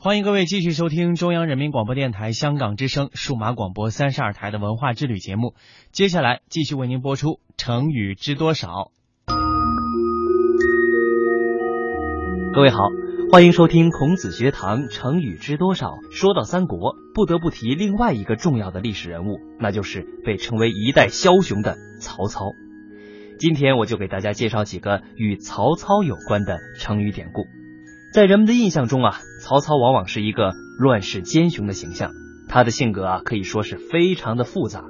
欢迎各位继续收听中央人民广播电台香港之声数码广播三十二台的文化之旅节目。接下来继续为您播出成语知多少。各位好，欢迎收听孔子学堂成语知多少。说到三国，不得不提另外一个重要的历史人物，那就是被称为一代枭雄的曹操。今天我就给大家介绍几个与曹操有关的成语典故。在人们的印象中啊，曹操往往是一个乱世奸雄的形象。他的性格啊，可以说是非常的复杂。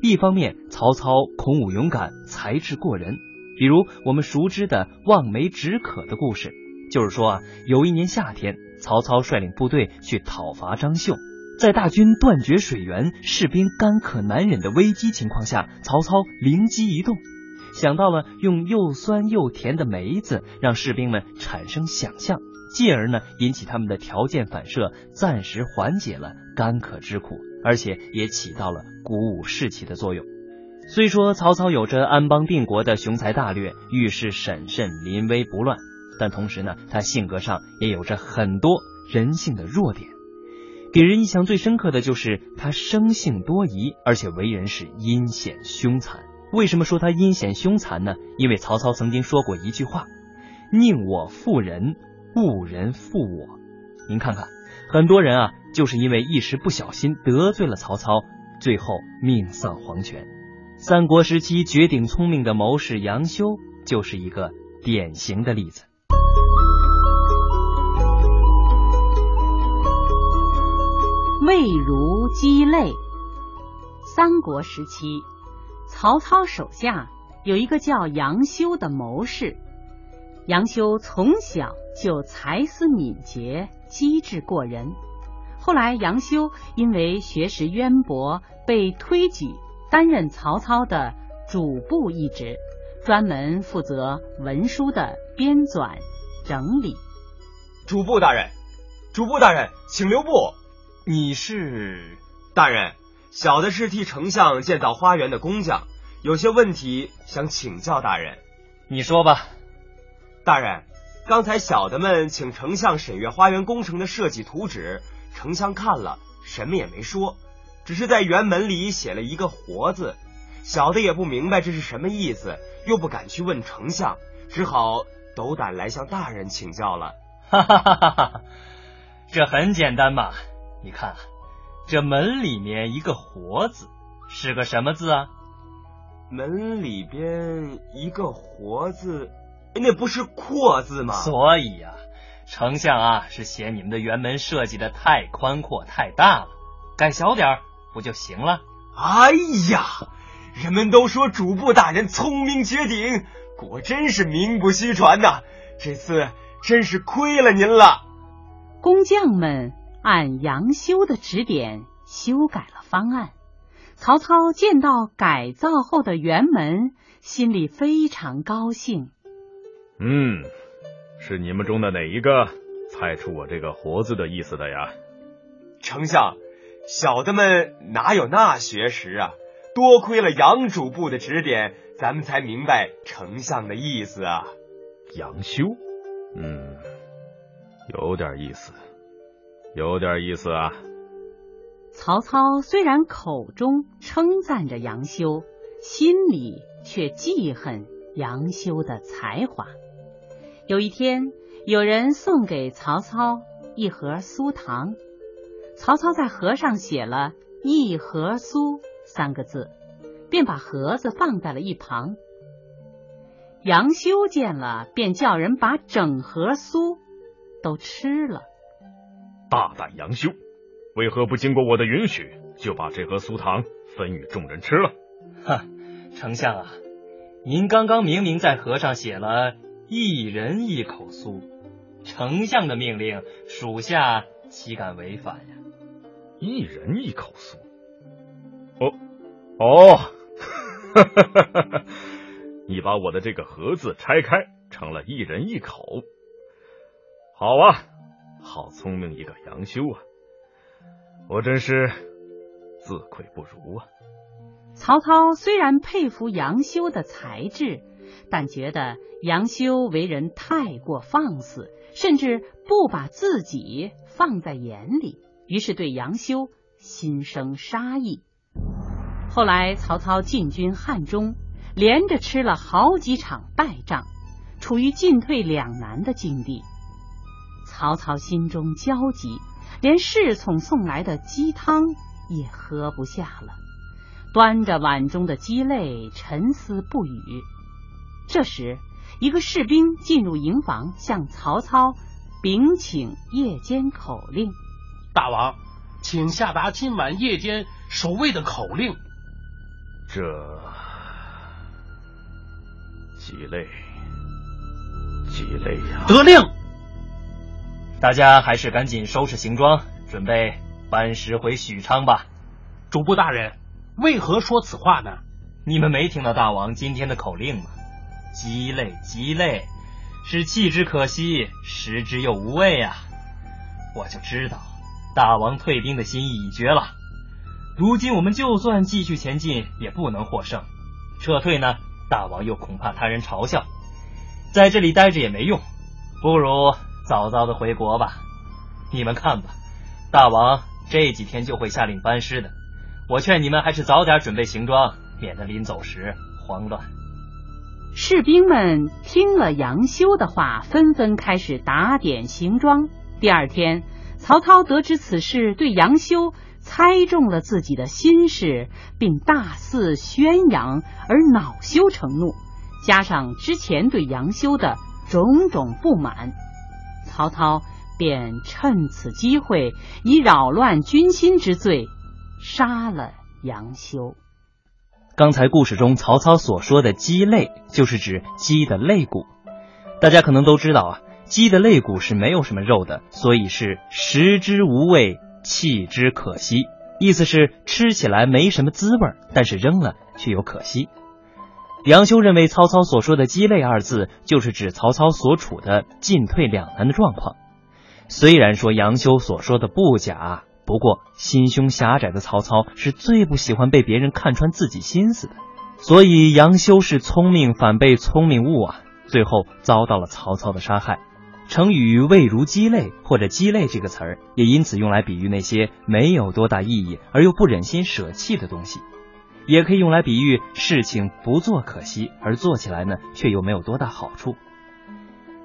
一方面，曹操孔武勇敢，才智过人。比如我们熟知的望梅止渴的故事，就是说啊，有一年夏天，曹操率领部队去讨伐张绣，在大军断绝水源、士兵干渴难忍的危机情况下，曹操灵机一动。想到了用又酸又甜的梅子让士兵们产生想象，进而呢引起他们的条件反射，暂时缓解了干渴之苦，而且也起到了鼓舞士气的作用。虽说曹操有着安邦定国的雄才大略，遇事审慎，临危不乱，但同时呢，他性格上也有着很多人性的弱点。给人印象最深刻的就是他生性多疑，而且为人是阴险凶残。为什么说他阴险凶残呢？因为曹操曾经说过一句话：“宁我负人，勿人负我。”您看看，很多人啊，就是因为一时不小心得罪了曹操，最后命丧黄泉。三国时期绝顶聪明的谋士杨修就是一个典型的例子。魏如鸡肋。三国时期。曹操手下有一个叫杨修的谋士，杨修从小就才思敏捷、机智过人。后来，杨修因为学识渊博，被推举担任曹操的主簿一职，专门负责文书的编纂整理。主簿大人，主簿大人，请留步。你是大人。小的是替丞相建造花园的工匠，有些问题想请教大人。你说吧，大人。刚才小的们请丞相审阅花园工程的设计图纸，丞相看了什么也没说，只是在园门里写了一个“活”字。小的也不明白这是什么意思，又不敢去问丞相，只好斗胆来向大人请教了。哈哈哈哈哈！这很简单嘛，你看。这门里面一个“活”字是个什么字啊？门里边一个“活”字，那不是“阔”字吗？所以呀，丞相啊是嫌你们的辕门设计的太宽阔太大了，改小点儿不就行了？哎呀，人们都说主簿大人聪明绝顶，果真是名不虚传呐！这次真是亏了您了。工匠们。按杨修的指点修改了方案，曹操见到改造后的辕门，心里非常高兴。嗯，是你们中的哪一个猜出我这个“活”字的意思的呀？丞相，小的们哪有那学识啊？多亏了杨主簿的指点，咱们才明白丞相的意思啊。杨修，嗯，有点意思。有点意思啊！曹操虽然口中称赞着杨修，心里却记恨杨修的才华。有一天，有人送给曹操一盒酥糖，曹操在盒上写了一盒酥三个字，便把盒子放在了一旁。杨修见了，便叫人把整盒酥都吃了。大胆杨修，为何不经过我的允许就把这盒酥糖分与众人吃了？哈，丞相啊，您刚刚明明在盒上写了一人一口酥，丞相的命令，属下岂敢违反呀？一人一口酥？哦哦，哈哈哈哈哈！你把我的这个盒子拆开，成了一人一口，好啊。好聪明一个杨修啊！我真是自愧不如啊！曹操虽然佩服杨修的才智，但觉得杨修为人太过放肆，甚至不把自己放在眼里，于是对杨修心生杀意。后来曹操进军汉中，连着吃了好几场败仗，处于进退两难的境地。曹操心中焦急，连侍从送来的鸡汤也喝不下了，端着碗中的鸡肋沉思不语。这时，一个士兵进入营房，向曹操禀请夜间口令：“大王，请下达今晚夜间守卫的口令。”这几类，几类呀！得令。大家还是赶紧收拾行装，准备班师回许昌吧。主簿大人，为何说此话呢？你们没听到大王今天的口令吗？鸡肋，鸡肋，是弃之可惜，食之又无味啊！我就知道大王退兵的心意已决了。如今我们就算继续前进，也不能获胜；撤退呢，大王又恐怕他人嘲笑。在这里待着也没用，不如早早的回国吧。你们看吧，大王这几天就会下令班师的。我劝你们还是早点准备行装，免得临走时慌乱。士兵们听了杨修的话，纷纷开始打点行装。第二天，曹操得知此事，对杨修猜中了自己的心事，并大肆宣扬，而恼羞成怒。加上之前对杨修的种种不满，曹操便趁此机会，以扰乱军心之罪，杀了杨修。刚才故事中曹操所说的鸡肋，就是指鸡的肋骨。大家可能都知道啊，鸡的肋骨是没有什么肉的，所以是食之无味，弃之可惜。意思是吃起来没什么滋味，但是扔了却又可惜。杨修认为曹操所说的“鸡肋”二字，就是指曹操所处的进退两难的状况。虽然说杨修所说的不假。不过，心胸狭窄的曹操是最不喜欢被别人看穿自己心思的，所以杨修是聪明反被聪明误啊，最后遭到了曹操的杀害。成语“味如鸡肋”或者“鸡肋”这个词儿，也因此用来比喻那些没有多大意义而又不忍心舍弃的东西，也可以用来比喻事情不做可惜，而做起来呢却又没有多大好处。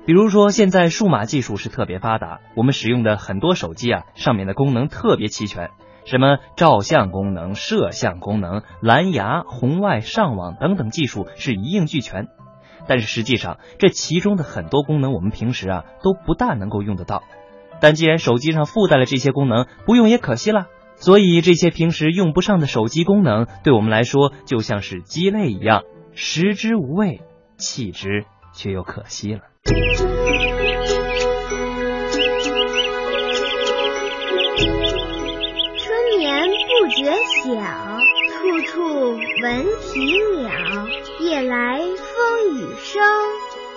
比如说，现在数码技术是特别发达，我们使用的很多手机啊，上面的功能特别齐全，什么照相功能、摄像功能、蓝牙、红外、上网等等技术是一应俱全。但是实际上，这其中的很多功能我们平时啊都不大能够用得到。但既然手机上附带了这些功能，不用也可惜了。所以这些平时用不上的手机功能，对我们来说就像是鸡肋一样，食之无味，弃之却又可惜了。春眠不觉晓，处处闻啼鸟。夜来风雨声。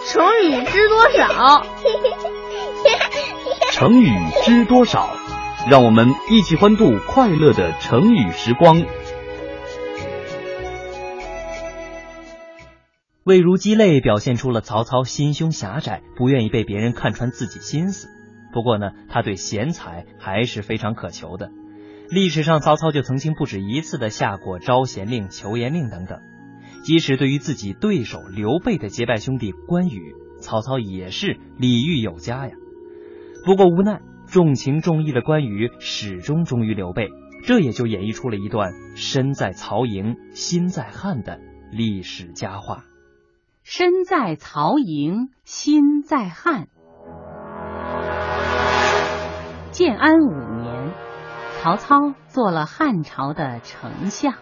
成语知多少？成语知多少？让我们一起欢度快乐的成语时光。魏如鸡肋，表现出了曹操心胸狭窄，不愿意被别人看穿自己心思。不过呢，他对贤才还是非常渴求的。历史上，曹操就曾经不止一次的下过招贤令、求贤令等等。即使对于自己对手刘备的结拜兄弟关羽，曹操也是礼遇有加呀。不过无奈，重情重义的关羽始终忠于刘备，这也就演绎出了一段身在曹营心在汉的历史佳话。身在曹营心在汉。建安五年，曹操做了汉朝的丞相。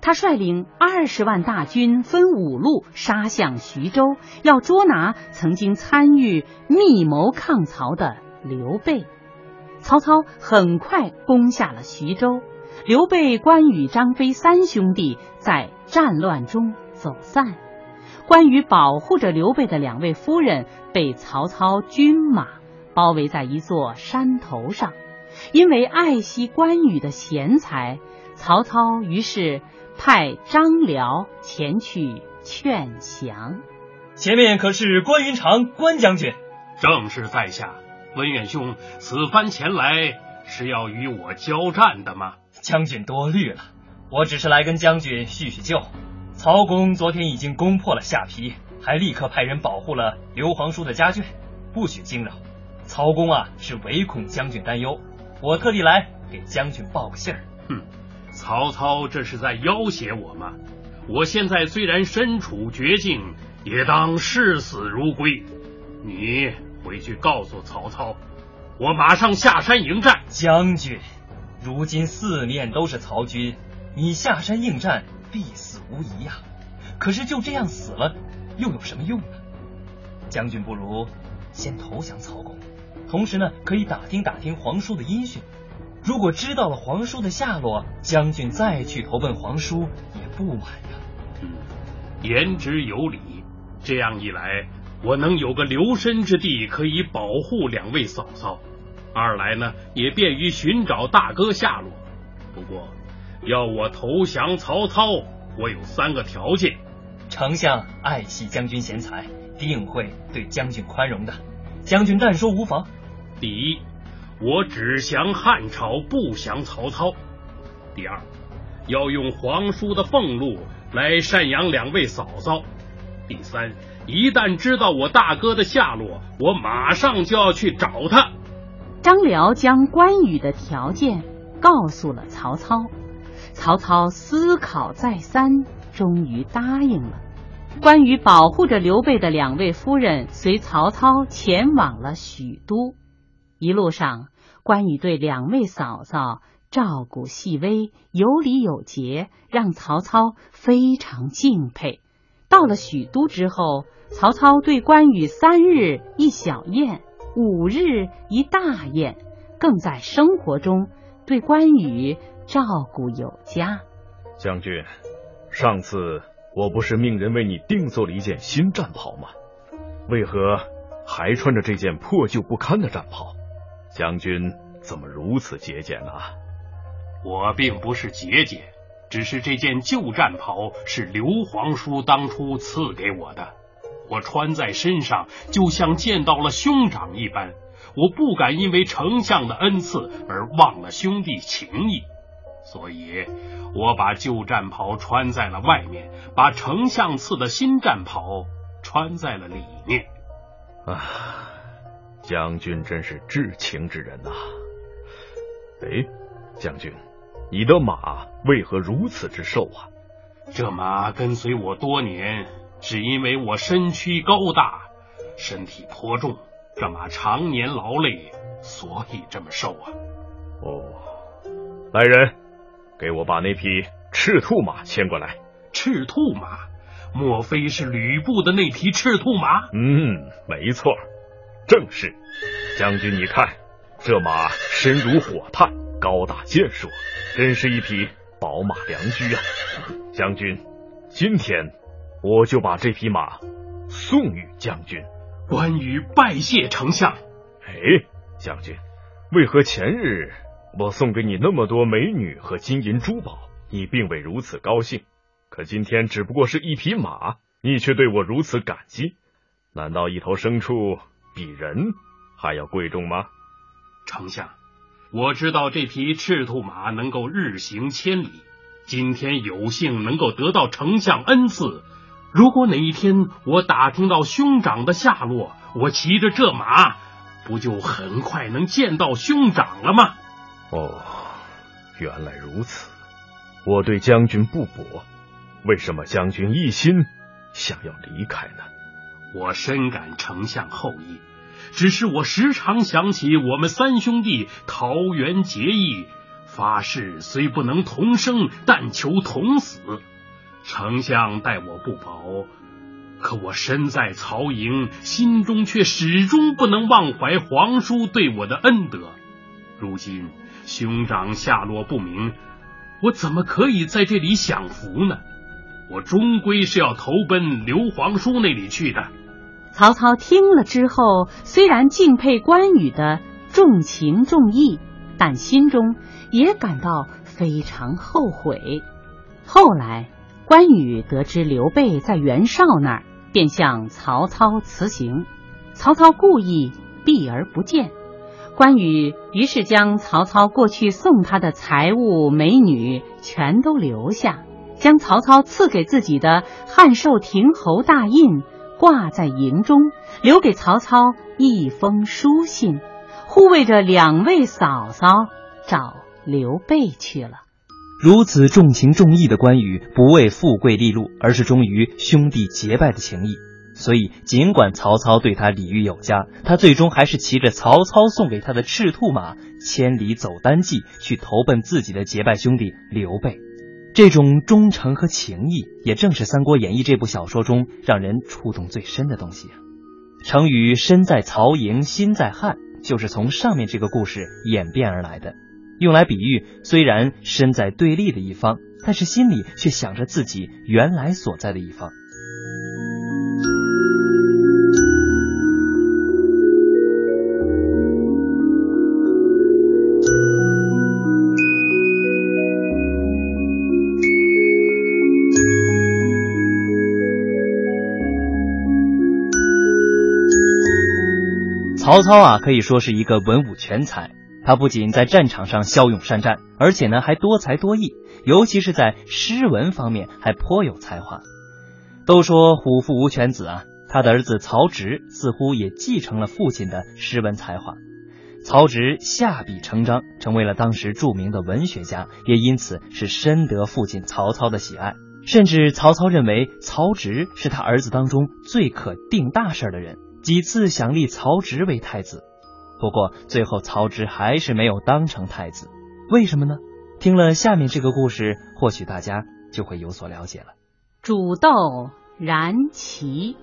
他率领二十万大军，分五路杀向徐州，要捉拿曾经参与密谋抗曹的刘备。曹操很快攻下了徐州，刘备、关羽、张飞三兄弟在战乱中走散。关羽保护着刘备的两位夫人被曹操军马包围在一座山头上，因为爱惜关羽的贤才，曹操于是派张辽前去劝降。前面可是关云长关将军，正是在下。文远兄，此番前来是要与我交战的吗？将军多虑了，我只是来跟将军叙叙旧。曹公昨天已经攻破了下邳，还立刻派人保护了刘皇叔的家眷，不许惊扰。曹公啊，是唯恐将军担忧，我特地来给将军报个信儿。哼，曹操这是在要挟我吗？我现在虽然身处绝境，也当视死如归。你回去告诉曹操，我马上下山迎战。将军，如今四面都是曹军，你下山应战必死无疑呀。可是就这样死了，又有什么用呢？将军不如先投降曹公。同时呢，可以打听打听皇叔的音讯。如果知道了皇叔的下落，将军再去投奔皇叔也不晚呀。嗯，言之有理。这样一来，我能有个留身之地，可以保护两位嫂嫂；二来呢，也便于寻找大哥下落。不过，要我投降曹操，我有三个条件。丞相爱惜将军贤才，定会对将军宽容的。将军但说无妨。第一，我只降汉朝，不降曹操。第二，要用皇叔的俸禄来赡养两位嫂嫂。第三，一旦知道我大哥的下落，我马上就要去找他。张辽将关羽的条件告诉了曹操，曹操思考再三，终于答应了。关羽保护着刘备的两位夫人，随曹操前往了许都。一路上，关羽对两位嫂嫂照顾细微，有礼有节，让曹操非常敬佩。到了许都之后，曹操对关羽三日一小宴，五日一大宴，更在生活中对关羽照顾有加。将军，上次我不是命人为你定做了一件新战袍吗？为何还穿着这件破旧不堪的战袍？将军怎么如此节俭呢？我并不是节俭，只是这件旧战袍是刘皇叔当初赐给我的，我穿在身上就像见到了兄长一般。我不敢因为丞相的恩赐而忘了兄弟情谊，所以我把旧战袍穿在了外面，把丞相赐的新战袍穿在了里面。啊。将军真是至情之人呐！哎，将军，你的马为何如此之瘦啊？这马跟随我多年，只因为我身躯高大，身体颇重，这马常年劳累，所以这么瘦啊。哦，来人，给我把那匹赤兔马牵过来。赤兔马，莫非是吕布的那匹赤兔马？嗯，没错。正是，将军，你看这马身如火炭，高大健硕，真是一匹宝马良驹啊！将军，今天我就把这匹马送与将军。关羽拜谢丞相。哎，将军，为何前日我送给你那么多美女和金银珠宝，你并未如此高兴？可今天只不过是一匹马，你却对我如此感激？难道一头牲畜？比人还要贵重吗？丞相，我知道这匹赤兔马能够日行千里。今天有幸能够得到丞相恩赐，如果哪一天我打听到兄长的下落，我骑着这马，不就很快能见到兄长了吗？哦，原来如此。我对将军不薄，为什么将军一心想要离开呢？我深感丞相厚意，只是我时常想起我们三兄弟桃园结义，发誓虽不能同生，但求同死。丞相待我不薄，可我身在曹营，心中却始终不能忘怀皇叔对我的恩德。如今兄长下落不明，我怎么可以在这里享福呢？我终归是要投奔刘皇叔那里去的。曹操听了之后，虽然敬佩关羽的重情重义，但心中也感到非常后悔。后来，关羽得知刘备在袁绍那儿，便向曹操辞行。曹操故意避而不见，关羽于是将曹操过去送他的财物、美女全都留下，将曹操赐给自己的汉寿亭侯大印挂在营中，留给曹操一封书信，护卫着两位嫂嫂找刘备去了。如此重情重义的关羽，不为富贵利禄，而是忠于兄弟结拜的情谊。所以，尽管曹操对他礼遇有加，他最终还是骑着曹操送给他的赤兔马，千里走单骑，去投奔自己的结拜兄弟刘备。这种忠诚和情谊，也正是《三国演义》这部小说中让人触动最深的东西啊。成语“身在曹营心在汉”就是从上面这个故事演变而来的，用来比喻虽然身在对立的一方，但是心里却想着自己原来所在的一方。曹操啊，可以说是一个文武全才。他不仅在战场上骁勇善战，而且呢还多才多艺，尤其是在诗文方面还颇有才华。都说虎父无犬子啊，他的儿子曹植似乎也继承了父亲的诗文才华。曹植下笔成章，成为了当时著名的文学家，也因此是深得父亲曹操的喜爱。甚至曹操认为曹植是他儿子当中最可定大事的人。几次想立曹植为太子，不过最后曹植还是没有当成太子。为什么呢？听了下面这个故事，或许大家就会有所了解了。煮豆燃萁。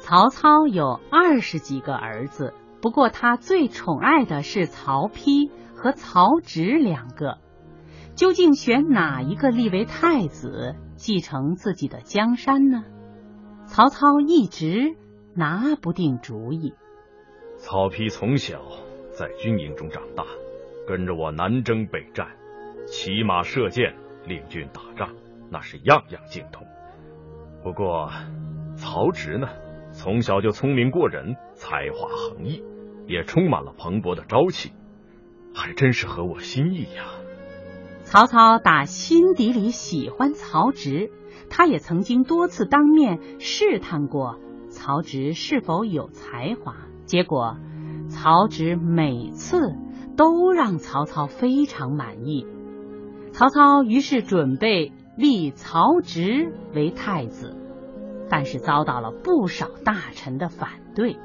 曹操有二十几个儿子，不过他最宠爱的是曹丕和曹植两个。究竟选哪一个立为太子，继承自己的江山呢？曹操一直。拿不定主意。曹丕从小在军营中长大，跟着我南征北战，骑马射箭，领军打仗，那是样样精通。不过曹植呢，从小就聪明过人，才华横溢，也充满了蓬勃的朝气，还真是合我心意呀。曹操打心底里喜欢曹植，他也曾经多次当面试探过。曹植是否有才华？结果，曹植每次都让曹操非常满意。曹操于是准备立曹植为太子，但是遭到了不少大臣的反对。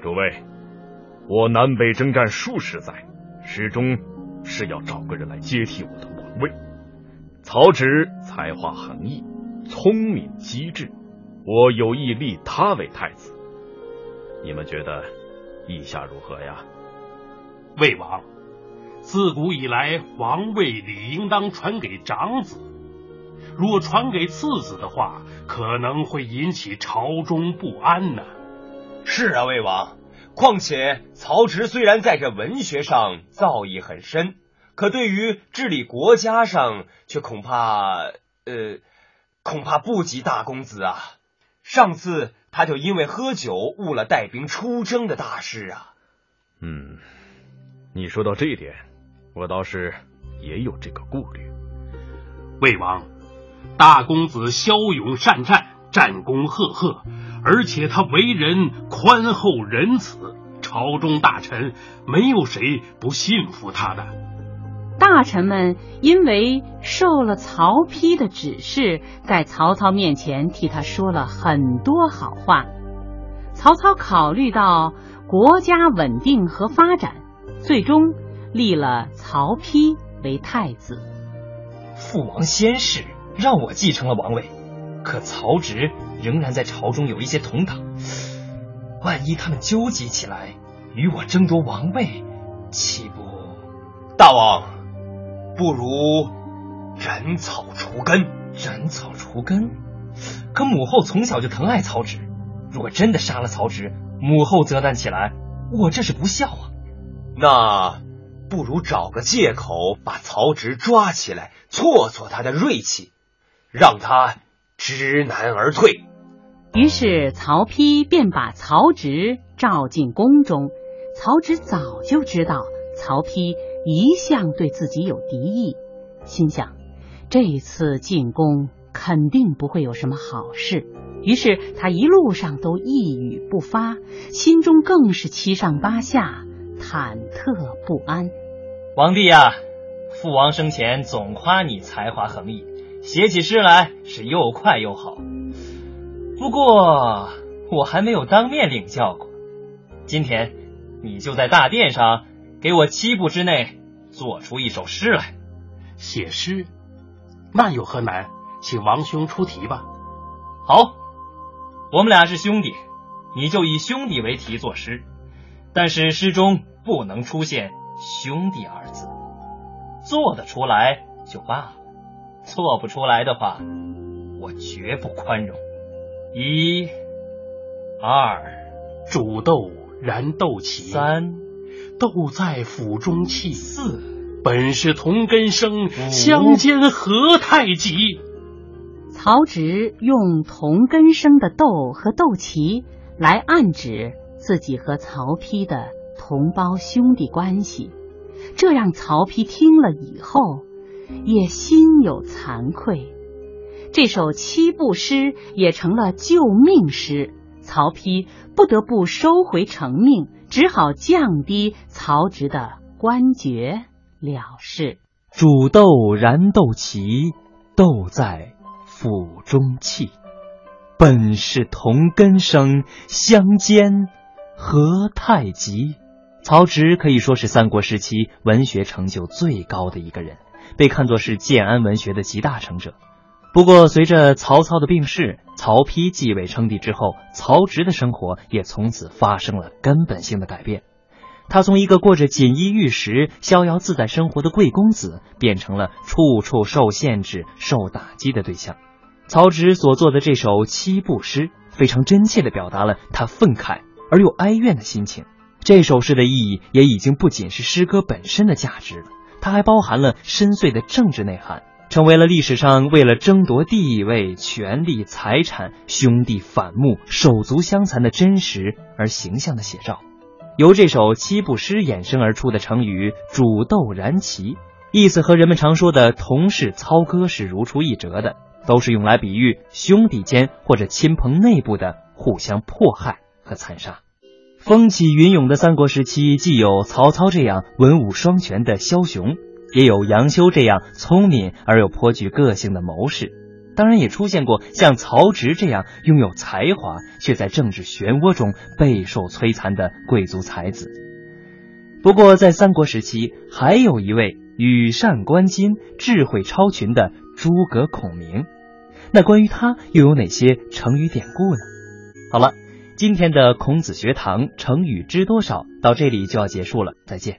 诸位，我南北征战数十载，始终是要找个人来接替我的王位。曹植才华横溢，聪明机智。我有意立他为太子，你们觉得意下如何呀？魏王，自古以来，王位理应当传给长子，若传给次子的话，可能会引起朝中不安呢。是啊，魏王。况且曹植虽然在这文学上造诣很深，可对于治理国家上，却恐怕呃，恐怕不及大公子啊。上次他就因为喝酒误了带兵出征的大事啊。嗯，你说到这一点，我倒是也有这个顾虑。魏王，大公子骁勇善战，战功赫赫，而且他为人宽厚仁慈，朝中大臣没有谁不信服他的。大臣们因为受了曹丕的指示，在曹操面前替他说了很多好话。曹操考虑到国家稳定和发展，最终立了曹丕为太子。父王先逝，让我继承了王位，可曹植仍然在朝中有一些同党，万一他们纠集起来与我争夺王位，岂不？大王。不如斩草除根，斩草除根。可母后从小就疼爱曹植，如果真的杀了曹植，母后责难起来，我这是不孝啊。那不如找个借口把曹植抓起来，挫挫他的锐气，让他知难而退。于是曹丕便把曹植召进宫中。曹植早就知道曹丕一向对自己有敌意，心想这次进宫肯定不会有什么好事。于是他一路上都一语不发，心中更是七上八下，忐忑不安。皇帝呀，父王生前总夸你才华横溢，写起诗来是又快又好。不过我还没有当面领教过。今天你就在大殿上给我七步之内做出一首诗来。写诗，那有何难？请王兄出题吧。好。我们俩是兄弟，你就以兄弟为题作诗，但是诗中不能出现“兄弟”二字。做得出来就罢了，做不出来的话，我绝不宽容。一、二，煮豆燃豆萁；三，豆在釜中泣；四，本是同根生，相煎何太急。曹植用同根生的豆和豆萁来暗指自己和曹丕的同胞兄弟关系，这让曹丕听了以后也心有惭愧。这首七步诗也成了救命诗，曹丕不得不收回成命，只好降低曹植的官爵了事。煮豆燃豆萁，豆在。釜中泣，本是同根生，相煎何太急。曹植可以说是三国时期文学成就最高的一个人，被看作是建安文学的集大成者。不过，随着曹操的病逝，曹丕继位称帝之后，曹植的生活也从此发生了根本性的改变。他从一个过着锦衣玉食、逍遥自在生活的贵公子，变成了处处受限制、受打击的对象。曹植所作的这首七步诗，非常真切地表达了他愤慨而又哀怨的心情。这首诗的意义也已经不仅是诗歌本身的价值了，它还包含了深邃的政治内涵，成为了历史上为了争夺地位、权力、财产、兄弟反目、手足相残的真实而形象的写照。由这首七步诗衍生而出的成语“煮豆燃萁”，意思和人们常说的“同室操戈”是如出一辙的。都是用来比喻兄弟间或者亲朋内部的互相迫害和残杀。风起云涌的三国时期，既有曹操这样文武双全的枭雄，也有杨修这样聪明而又颇具个性的谋士，当然也出现过像曹植这样拥有才华却在政治漩涡中备受摧残的贵族才子。不过，在三国时期，还有一位羽扇纶巾、智慧超群的。诸葛孔明，那关于他又有哪些成语典故呢？好了，今天的孔子学堂成语知多少到这里就要结束了，再见。